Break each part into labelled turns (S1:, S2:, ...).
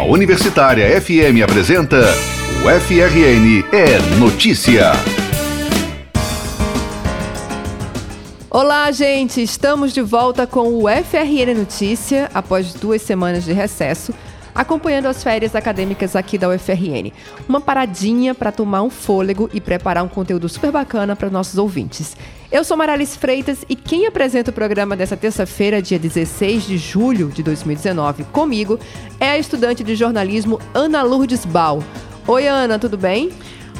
S1: A Universitária FM apresenta o FRN é Notícia.
S2: Olá, gente! Estamos de volta com o FRN Notícia após duas semanas de recesso, acompanhando as férias acadêmicas aqui da UFRN. Uma paradinha para tomar um fôlego e preparar um conteúdo super bacana para nossos ouvintes. Eu sou Maralice Freitas e quem apresenta o programa dessa terça-feira, dia 16 de julho de 2019, comigo, é a estudante de jornalismo Ana Lourdes Bal. Oi, Ana, tudo bem?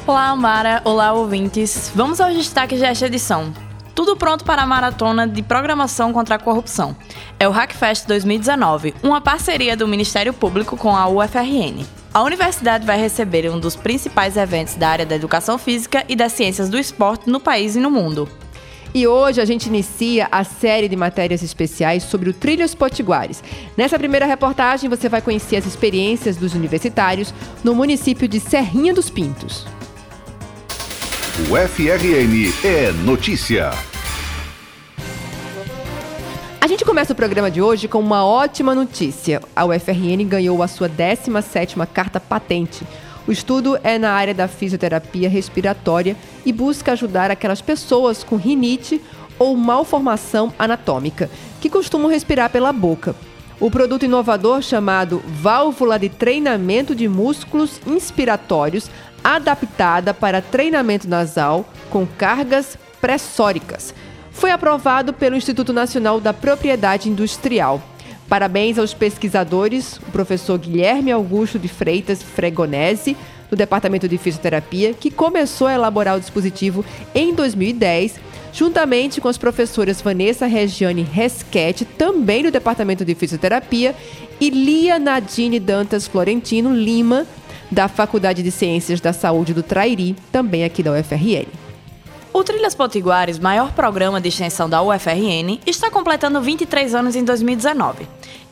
S3: Olá, Mara. Olá, ouvintes. Vamos aos destaques desta edição. Tudo pronto para a maratona de programação contra a corrupção. É o Hackfest 2019, uma parceria do Ministério Público com a UFRN. A universidade vai receber um dos principais eventos da área da educação física e das ciências do esporte no país e no mundo.
S2: E hoje a gente inicia a série de matérias especiais sobre o Trilhos Potiguares. Nessa primeira reportagem você vai conhecer as experiências dos universitários no município de Serrinha dos Pintos.
S1: O FRN é notícia.
S2: A gente começa o programa de hoje com uma ótima notícia. A UFRN ganhou a sua 17ª carta patente o estudo é na área da fisioterapia respiratória e busca ajudar aquelas pessoas com rinite ou malformação anatômica que costumam respirar pela boca. O produto inovador chamado válvula de treinamento de músculos inspiratórios adaptada para treinamento nasal com cargas pressóricas foi aprovado pelo Instituto Nacional da Propriedade Industrial. Parabéns aos pesquisadores, o professor Guilherme Augusto de Freitas Fregonese, do Departamento de Fisioterapia, que começou a elaborar o dispositivo em 2010, juntamente com as professoras Vanessa Regiane Resquete, também do Departamento de Fisioterapia, e Lia Nadine Dantas Florentino Lima, da Faculdade de Ciências da Saúde do Trairi, também aqui da UFRN.
S3: O Trilhas Potiguares, maior programa de extensão da UFRN, está completando 23 anos em 2019.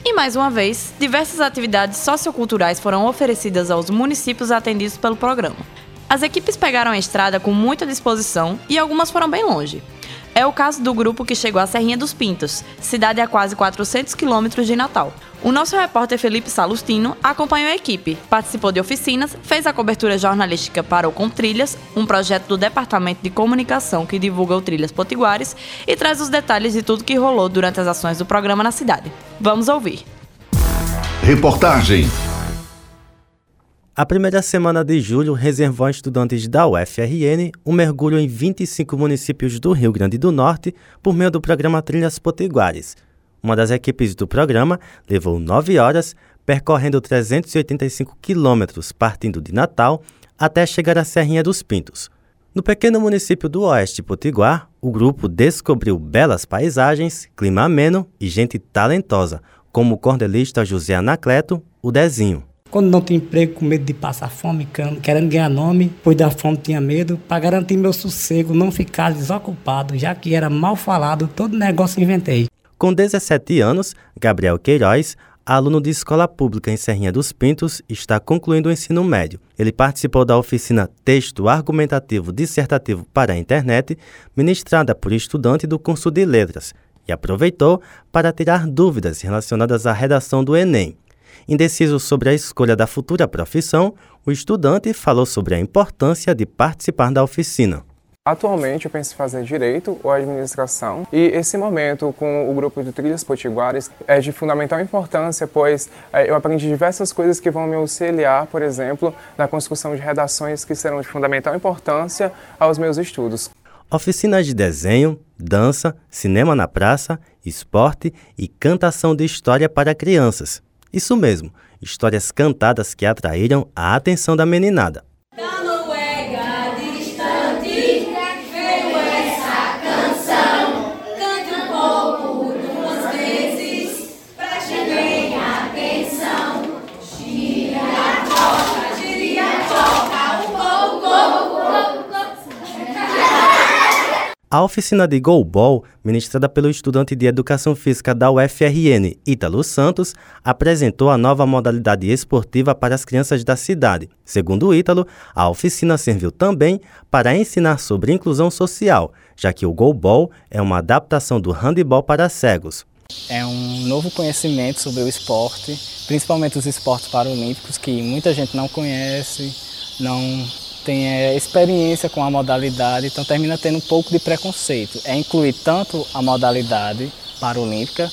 S3: E mais uma vez, diversas atividades socioculturais foram oferecidas aos municípios atendidos pelo programa. As equipes pegaram a estrada com muita disposição e algumas foram bem longe. É o caso do grupo que chegou à Serrinha dos Pintos, cidade a quase 400 quilômetros de Natal. O nosso repórter Felipe Salustino acompanhou a equipe, participou de oficinas, fez a cobertura jornalística para o Com Trilhas, um projeto do Departamento de Comunicação que divulga o Trilhas Potiguares e traz os detalhes de tudo que rolou durante as ações do programa na cidade. Vamos ouvir.
S1: Reportagem
S4: a primeira semana de julho reservou a estudantes da UFRN um mergulho em 25 municípios do Rio Grande do Norte por meio do programa Trilhas Potiguares. Uma das equipes do programa levou nove horas, percorrendo 385 quilômetros partindo de Natal até chegar à Serrinha dos Pintos. No pequeno município do Oeste Potiguar, o grupo descobriu belas paisagens, clima ameno e gente talentosa, como o cordelista José Anacleto, o Dezinho.
S5: Quando não tinha emprego, com medo de passar fome, querendo ganhar nome, pois da fome tinha medo, para garantir meu sossego, não ficar desocupado, já que era mal falado, todo negócio inventei.
S4: Com 17 anos, Gabriel Queiroz, aluno de escola pública em Serrinha dos Pintos, está concluindo o ensino médio. Ele participou da oficina Texto Argumentativo Dissertativo para a Internet, ministrada por estudante do curso de Letras, e aproveitou para tirar dúvidas relacionadas à redação do Enem. Indeciso sobre a escolha da futura profissão, o estudante falou sobre a importância de participar da oficina.
S6: Atualmente eu penso em fazer direito ou administração e esse momento com o grupo de trilhas potiguares é de fundamental importância, pois é, eu aprendi diversas coisas que vão me auxiliar, por exemplo, na construção de redações que serão de fundamental importância aos meus estudos.
S4: Oficinas de desenho, dança, cinema na praça, esporte e cantação de história para crianças. Isso mesmo, histórias cantadas que atraíram a atenção da meninada. A oficina de Goalball, ministrada pelo estudante de Educação Física da UFRN, Ítalo Santos, apresentou a nova modalidade esportiva para as crianças da cidade. Segundo Ítalo, a oficina serviu também para ensinar sobre inclusão social, já que o Goalball é uma adaptação do handebol para cegos.
S7: É um novo conhecimento sobre o esporte principalmente os esportes paralímpicos, que muita gente não conhece, não tem é, experiência com a modalidade, então termina tendo um pouco de preconceito. É incluir tanto a modalidade paralímpica,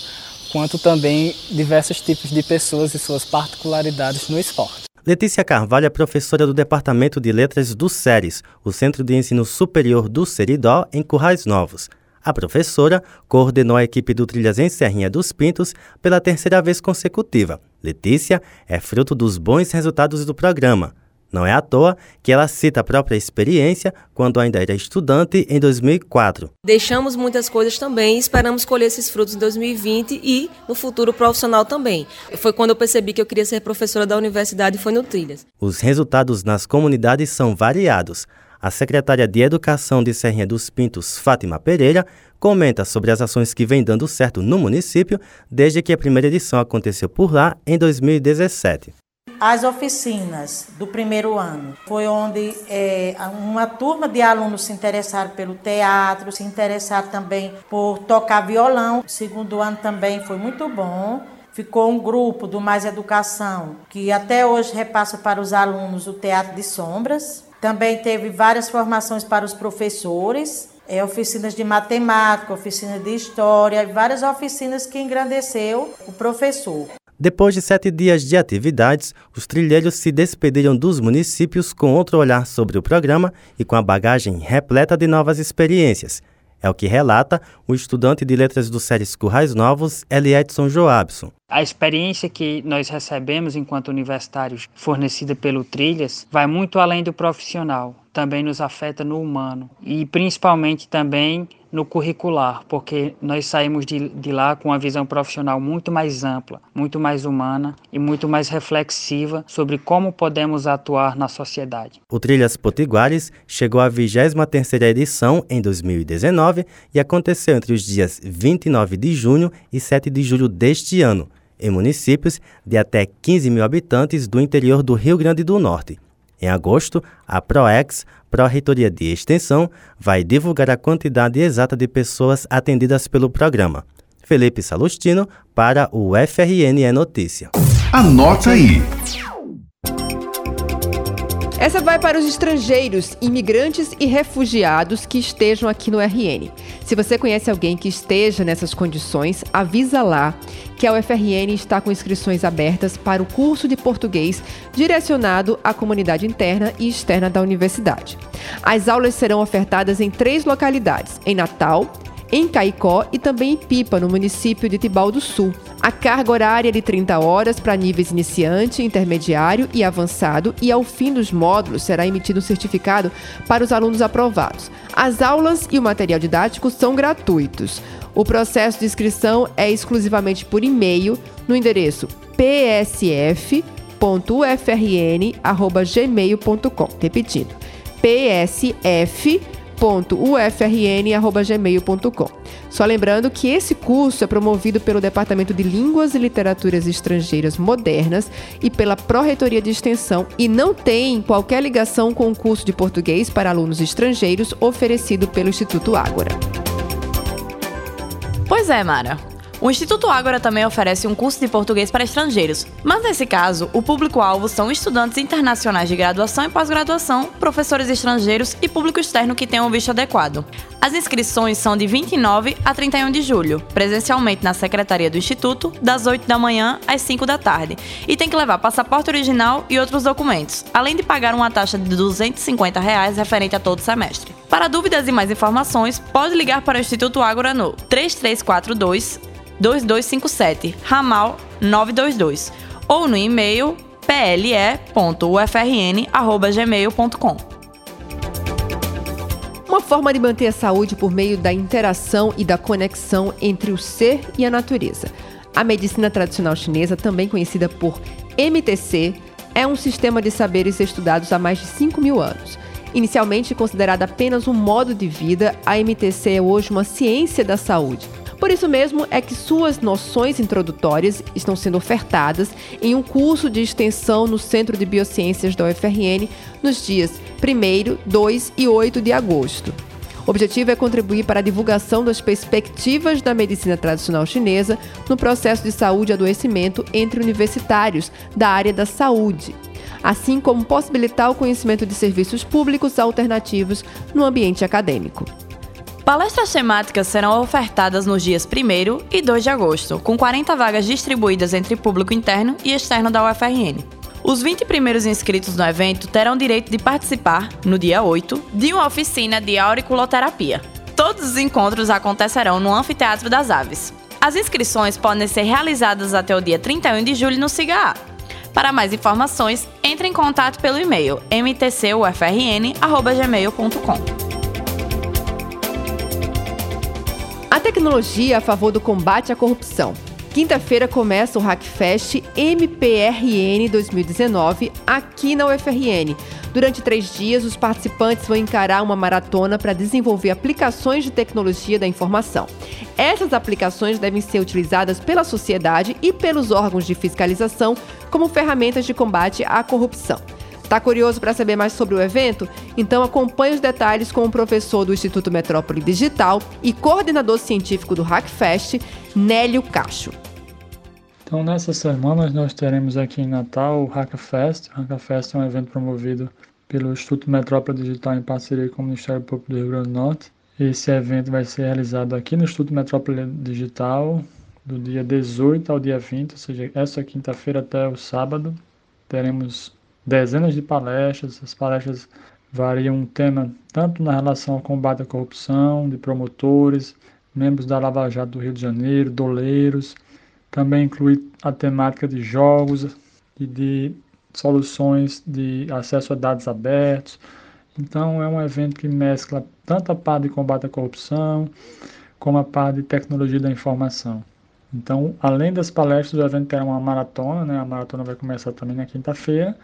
S7: quanto também diversos tipos de pessoas e suas particularidades no esporte.
S4: Letícia Carvalho é professora do Departamento de Letras do SERES, o Centro de Ensino Superior do Seridó, em Currais Novos. A professora coordenou a equipe do Trilhas em Serrinha dos Pintos pela terceira vez consecutiva. Letícia é fruto dos bons resultados do programa. Não é à toa que ela cita a própria experiência quando ainda era estudante em 2004.
S8: Deixamos muitas coisas também e esperamos colher esses frutos em 2020 e no futuro profissional também. Foi quando eu percebi que eu queria ser professora da universidade e foi no Trilhas.
S4: Os resultados nas comunidades são variados. A secretária de Educação de Serrinha dos Pintos, Fátima Pereira, comenta sobre as ações que vêm dando certo no município desde que a primeira edição aconteceu por lá em 2017.
S9: As oficinas do primeiro ano foi onde é, uma turma de alunos se interessaram pelo teatro, se interessaram também por tocar violão. O segundo ano também foi muito bom. Ficou um grupo do Mais Educação que até hoje repassa para os alunos o Teatro de Sombras. Também teve várias formações para os professores, é, oficinas de matemática, oficina de história várias oficinas que engrandeceu o professor.
S4: Depois de sete dias de atividades, os trilheiros se despediram dos municípios com outro olhar sobre o programa e com a bagagem repleta de novas experiências. É o que relata o estudante de letras do Séries Currais Novos, Eliedson Joabson.
S10: A experiência que nós recebemos enquanto universitários, fornecida pelo Trilhas, vai muito além do profissional, também nos afeta no humano e principalmente também no curricular, porque nós saímos de, de lá com uma visão profissional muito mais ampla, muito mais humana e muito mais reflexiva sobre como podemos atuar na sociedade.
S4: O Trilhas Potiguares chegou à 23ª edição em 2019 e aconteceu entre os dias 29 de junho e 7 de julho deste ano, em municípios de até 15 mil habitantes do interior do Rio Grande do Norte. Em agosto, a ProEx, Pró-Reitoria de Extensão, vai divulgar a quantidade exata de pessoas atendidas pelo programa. Felipe Salustino, para o FRN é Notícia.
S1: Anota aí!
S2: Essa vai para os estrangeiros, imigrantes e refugiados que estejam aqui no RN. Se você conhece alguém que esteja nessas condições, avisa lá que a UFRN está com inscrições abertas para o curso de português direcionado à comunidade interna e externa da universidade. As aulas serão ofertadas em três localidades: em Natal, em Caicó e também em Pipa, no município de Tibau do Sul. A carga horária é de 30 horas para níveis iniciante, intermediário e avançado, e ao fim dos módulos será emitido um certificado para os alunos aprovados. As aulas e o material didático são gratuitos. O processo de inscrição é exclusivamente por e-mail no endereço psf.ufrn@gmail.com. Repetindo, psf ufrn.gmail.com. Só lembrando que esse curso é promovido pelo Departamento de Línguas e Literaturas Estrangeiras Modernas e pela Pró-Reitoria de Extensão e não tem qualquer ligação com o curso de português para alunos estrangeiros oferecido pelo Instituto Ágora.
S3: Pois é, Mara. O Instituto Ágora também oferece um curso de português para estrangeiros, mas nesse caso, o público-alvo são estudantes internacionais de graduação e pós-graduação, professores estrangeiros e público externo que tenham visto adequado. As inscrições são de 29 a 31 de julho, presencialmente na Secretaria do Instituto, das 8 da manhã às 5 da tarde, e tem que levar passaporte original e outros documentos, além de pagar uma taxa de 250 reais referente a todo semestre. Para dúvidas e mais informações, pode ligar para o Instituto Ágora no 3342 2257, ramal 922, ou no e-mail ple.ufrn.gmail.com.
S2: Uma forma de manter a saúde por meio da interação e da conexão entre o ser e a natureza. A medicina tradicional chinesa, também conhecida por MTC, é um sistema de saberes estudados há mais de 5 mil anos. Inicialmente considerada apenas um modo de vida, a MTC é hoje uma ciência da saúde por isso mesmo é que suas noções introdutórias estão sendo ofertadas em um curso de extensão no Centro de Biociências da UFRN nos dias 1, 2 e 8 de agosto. O objetivo é contribuir para a divulgação das perspectivas da medicina tradicional chinesa no processo de saúde e adoecimento entre universitários da área da saúde, assim como possibilitar o conhecimento de serviços públicos alternativos no ambiente acadêmico.
S3: Palestras temáticas serão ofertadas nos dias 1 e 2 de agosto, com 40 vagas distribuídas entre público interno e externo da UFRN. Os 20 primeiros inscritos no evento terão direito de participar, no dia 8, de uma oficina de auriculoterapia. Todos os encontros acontecerão no Anfiteatro das Aves. As inscrições podem ser realizadas até o dia 31 de julho no SIGA. Para mais informações, entre em contato pelo e-mail mtcufrn.gmail.com.
S2: A tecnologia a favor do combate à corrupção. Quinta-feira começa o Hackfest MPRN 2019 aqui na UFRN. Durante três dias, os participantes vão encarar uma maratona para desenvolver aplicações de tecnologia da informação. Essas aplicações devem ser utilizadas pela sociedade e pelos órgãos de fiscalização como ferramentas de combate à corrupção. Está curioso para saber mais sobre o evento? Então acompanhe os detalhes com o professor do Instituto Metrópole Digital e coordenador científico do Hackfest, Nélio Cacho.
S11: Então, nessas semanas, nós teremos aqui em Natal o Hackfest. O Hackfest é um evento promovido pelo Instituto Metrópole Digital em parceria com o Ministério Público do Rio Grande do Norte. Esse evento vai ser realizado aqui no Instituto Metrópole Digital, do dia 18 ao dia 20, ou seja, essa quinta-feira até o sábado. Teremos dezenas de palestras. As palestras variam um tema tanto na relação ao combate à corrupção, de promotores, membros da Lava Jato do Rio de Janeiro, doleiros. Também inclui a temática de jogos e de soluções de acesso a dados abertos. Então é um evento que mescla tanto a parte de combate à corrupção como a parte de tecnologia da informação. Então, além das palestras, o evento terá uma maratona, né? A maratona vai começar também na quinta-feira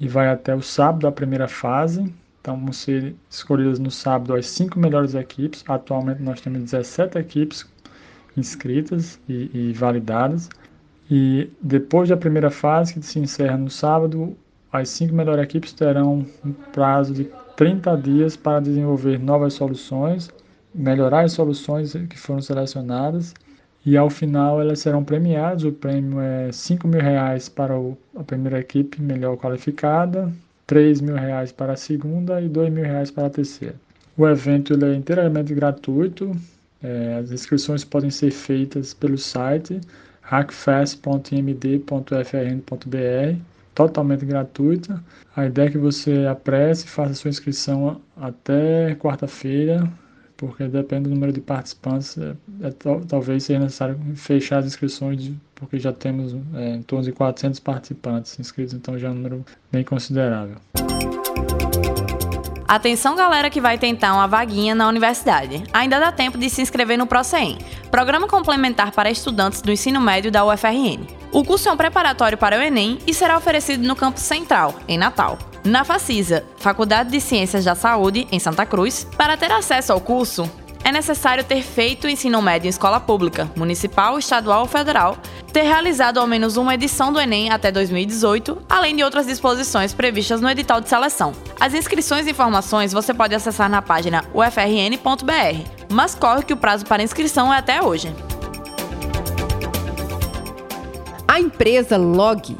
S11: e vai até o sábado a primeira fase. Então vão ser escolhidas no sábado as cinco melhores equipes. Atualmente nós temos 17 equipes inscritas e, e validadas. E depois da primeira fase, que se encerra no sábado, as cinco melhores equipes terão um prazo de 30 dias para desenvolver novas soluções, melhorar as soluções que foram selecionadas e ao final elas serão premiadas. O prêmio é 5 mil reais para a primeira equipe melhor qualificada, 3 mil reais para a segunda e 2 mil reais para a terceira. O evento é inteiramente gratuito. É, as inscrições podem ser feitas pelo site hackfest.imd.frn.br, totalmente gratuita. A ideia é que você apresse e faça sua inscrição até quarta-feira, porque depende do número de participantes, é, é, talvez seja necessário fechar as inscrições, de, porque já temos é, em torno de 400 participantes inscritos, então já é um número bem considerável.
S3: Atenção galera que vai tentar uma vaguinha na universidade. Ainda dá tempo de se inscrever no ProCEM, Programa Complementar para Estudantes do Ensino Médio da UFRN. O curso é um preparatório para o Enem e será oferecido no campus central, em Natal. Na Facisa, Faculdade de Ciências da Saúde, em Santa Cruz, para ter acesso ao curso, é necessário ter feito ensino médio em escola pública, municipal, estadual ou federal, ter realizado ao menos uma edição do Enem até 2018, além de outras disposições previstas no edital de seleção. As inscrições e informações você pode acessar na página ufrn.br, mas corre que o prazo para inscrição é até hoje.
S2: A empresa Log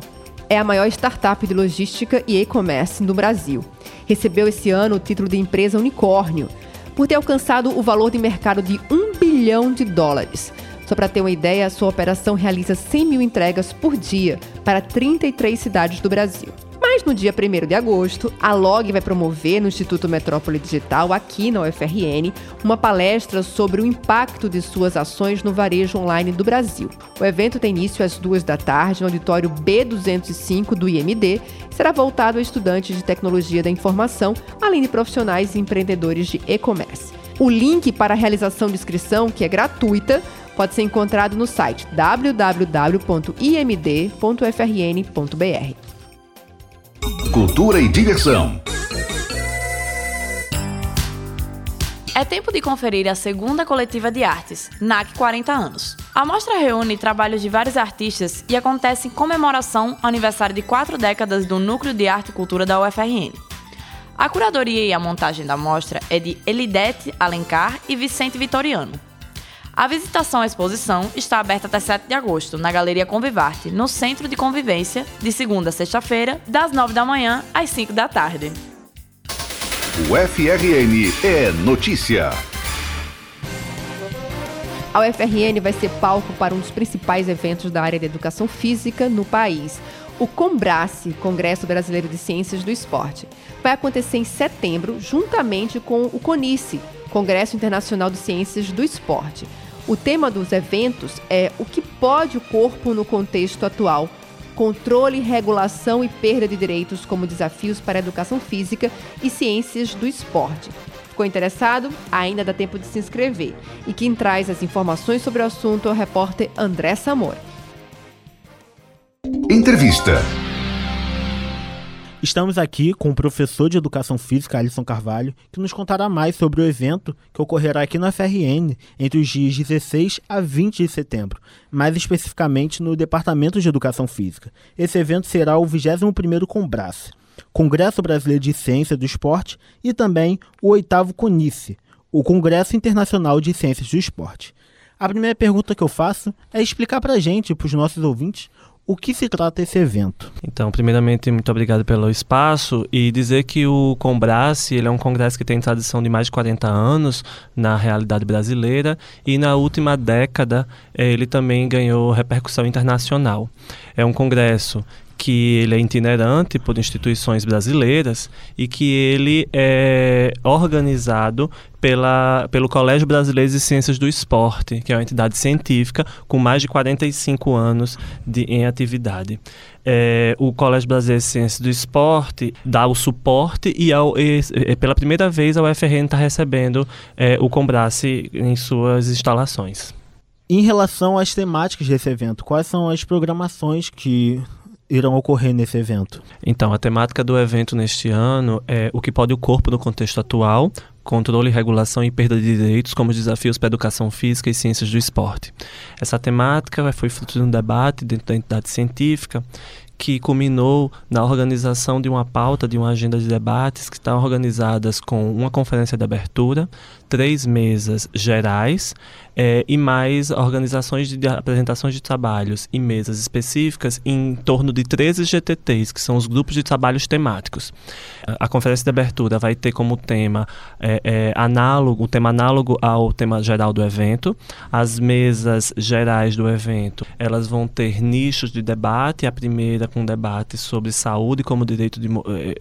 S2: é a maior startup de logística e e-commerce no Brasil. Recebeu esse ano o título de empresa unicórnio, por ter alcançado o valor de mercado de 1 bilhão de dólares. Só para ter uma ideia, a sua operação realiza 100 mil entregas por dia para 33 cidades do Brasil. Mas no dia 1 de agosto, a LOG vai promover no Instituto Metrópole Digital, aqui na UFRN, uma palestra sobre o impacto de suas ações no varejo online do Brasil. O evento tem início às duas da tarde no auditório B205 do IMD e será voltado a estudantes de tecnologia da informação, além de profissionais e empreendedores de e-commerce. O link para a realização de inscrição, que é gratuita, pode ser encontrado no site www.imd.frn.br.
S1: Cultura e diversão.
S3: É tempo de conferir a segunda coletiva de artes, NAC 40 anos. A mostra reúne trabalhos de vários artistas e acontece em comemoração ao aniversário de quatro décadas do Núcleo de Arte e Cultura da UFRN. A curadoria e a montagem da mostra é de Elidete Alencar e Vicente Vitoriano. A visitação à exposição está aberta até 7 de agosto, na Galeria Convivarte, no Centro de Convivência, de segunda a sexta-feira, das 9 da manhã às 5 da tarde.
S1: O FRN é notícia.
S2: A UFRN vai ser palco para um dos principais eventos da área da educação física no país, o Combrace, Congresso Brasileiro de Ciências do Esporte. Vai acontecer em setembro, juntamente com o CONICE, Congresso Internacional de Ciências do Esporte. O tema dos eventos é o que pode o corpo no contexto atual, controle, regulação e perda de direitos como desafios para a educação física e ciências do esporte. Ficou interessado? Ainda dá tempo de se inscrever. E quem traz as informações sobre o assunto é o repórter André Samora.
S1: Entrevista.
S12: Estamos aqui com o professor de Educação Física, Alisson Carvalho, que nos contará mais sobre o evento que ocorrerá aqui no FRN entre os dias 16 a 20 de setembro, mais especificamente no Departamento de Educação Física. Esse evento será o 21º Combrace, Congresso Brasileiro de Ciência do Esporte e também o 8 CONICE, o Congresso Internacional de Ciências do Esporte. A primeira pergunta que eu faço é explicar para a gente, para os nossos ouvintes, o que se trata esse evento?
S13: Então, primeiramente, muito obrigado pelo espaço e dizer que o Combrace ele é um congresso que tem tradição de mais de 40 anos na realidade brasileira e na última década ele também ganhou repercussão internacional. É um congresso que ele é itinerante por instituições brasileiras e que ele é organizado pela, pelo Colégio Brasileiro de Ciências do Esporte, que é uma entidade científica com mais de 45 anos de, em atividade. É, o Colégio Brasileiro de Ciências do Esporte dá o suporte e, ao, e, e pela primeira vez a UFRN está recebendo é, o Combrace em suas instalações.
S12: Em relação às temáticas desse evento, quais são as programações que irão ocorrer nesse evento?
S13: Então, a temática do evento neste ano é o que pode o corpo no contexto atual, controle, regulação e perda de direitos como desafios para a educação física e ciências do esporte. Essa temática foi fruto de um debate dentro da entidade científica que culminou na organização de uma pauta, de uma agenda de debates que estão organizadas com uma conferência de abertura, três mesas gerais é, e mais organizações de, de, apresentações de trabalhos e mesas específicas em torno de 13 GTTs, que são os grupos de trabalhos temáticos. A, a conferência de abertura vai ter como tema é, é, análogo, o tema análogo ao tema geral do evento. As mesas gerais do evento, elas vão ter nichos de debate. A primeira com debate sobre saúde como direito, de,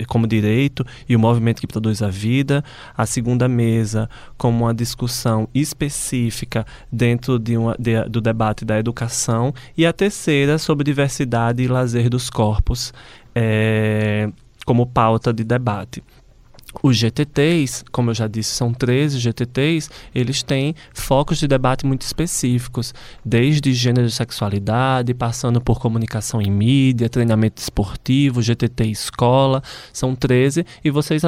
S13: como direito e o movimento que produz a vida. A segunda mesa como uma discussão específica dentro de uma, de, do debate da educação, e a terceira sobre diversidade e lazer dos corpos é, como pauta de debate. Os GTTs, como eu já disse, são 13 GTTs, eles têm focos de debate muito específicos, desde gênero e sexualidade, passando por comunicação em mídia, treinamento esportivo, GTT escola, são 13, e vocês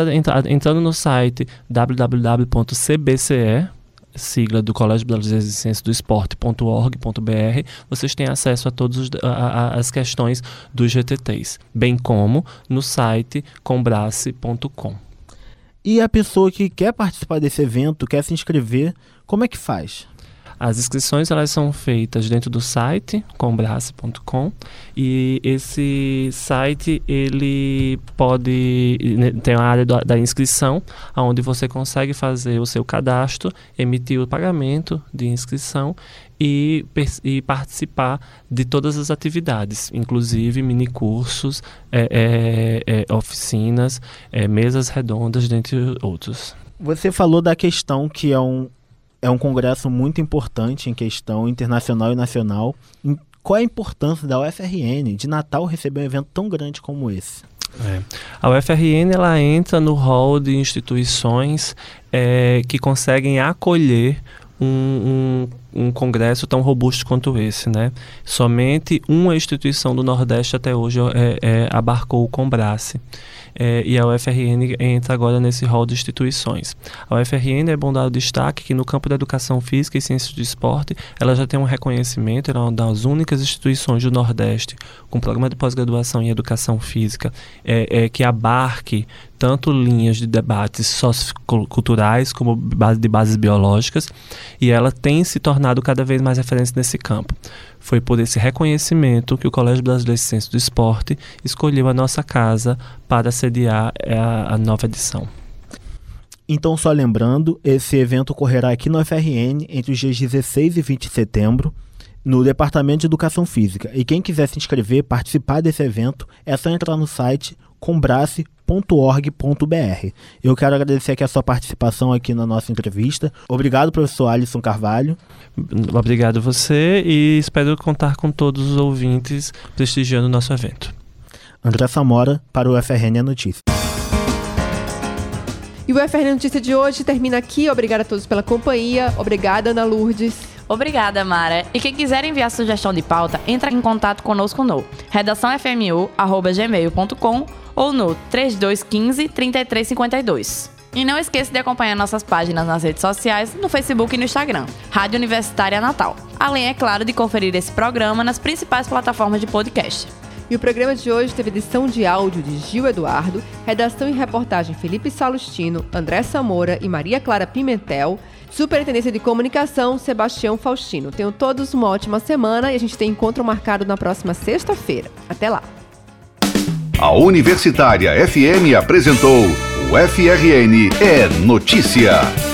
S13: entrando no site www.cbce, sigla do Colégio Brasileiro de Ciências do Esporte.org.br, vocês têm acesso a todas as questões dos GTTs, bem como no site combrace.com.
S12: E a pessoa que quer participar desse evento, quer se inscrever, como é que faz?
S13: As inscrições elas são feitas dentro do site combrace.com e esse site ele pode né, tem a área da, da inscrição onde você consegue fazer o seu cadastro, emitir o pagamento de inscrição e, e, participar de todas as atividades, inclusive minicursos, é, é, é, oficinas, é, mesas redondas, dentre outros.
S12: Você falou da questão que é um, é um congresso muito importante em questão internacional e nacional. Qual é a importância da UFRN de Natal receber um evento tão grande como esse?
S13: É. A UFRN ela entra no hall de instituições é, que conseguem acolher um, um um congresso tão robusto quanto esse, né? Somente uma instituição do Nordeste até hoje é, é, abarcou o Combrace é, e a UFRN entra agora nesse rol de instituições. A UFRN é bom dar o destaque que no campo da educação física e ciências do esporte, ela já tem um reconhecimento, ela é uma das únicas instituições do Nordeste com programa de pós-graduação em educação física é, é, que abarque tanto linhas de debates socioculturais como de bases biológicas, e ela tem se tornado cada vez mais referência nesse campo. Foi por esse reconhecimento que o Colégio Brasileiro de Ciências do Esporte escolheu a nossa casa para sediar a, a nova edição.
S12: Então, só lembrando, esse evento ocorrerá aqui no FRN entre os dias 16 e 20 de setembro, no Departamento de Educação Física. E quem quiser se inscrever, participar desse evento, é só entrar no site combrace.org.br. Eu quero agradecer aqui a sua participação aqui na nossa entrevista. Obrigado, professor Alisson Carvalho.
S13: Obrigado você e espero contar com todos os ouvintes prestigiando o nosso evento.
S12: André Samora para o FRN Notícias.
S2: E o FRN Notícia de hoje termina aqui. Obrigada a todos pela companhia. Obrigada, Ana Lourdes.
S3: Obrigada, Mara. E quem quiser enviar sugestão de pauta, entra em contato conosco no redaçãofmu.gmail.com ou no 3215 3352. E não esqueça de acompanhar nossas páginas nas redes sociais, no Facebook e no Instagram, Rádio Universitária Natal. Além, é claro, de conferir esse programa nas principais plataformas de podcast.
S2: E o programa de hoje teve edição de áudio de Gil Eduardo, redação e reportagem Felipe Salustino, André Samora e Maria Clara Pimentel, Superintendência de Comunicação Sebastião Faustino. Tenham todos uma ótima semana e a gente tem encontro marcado na próxima sexta-feira. Até lá!
S1: A Universitária FM apresentou o FRN é Notícia.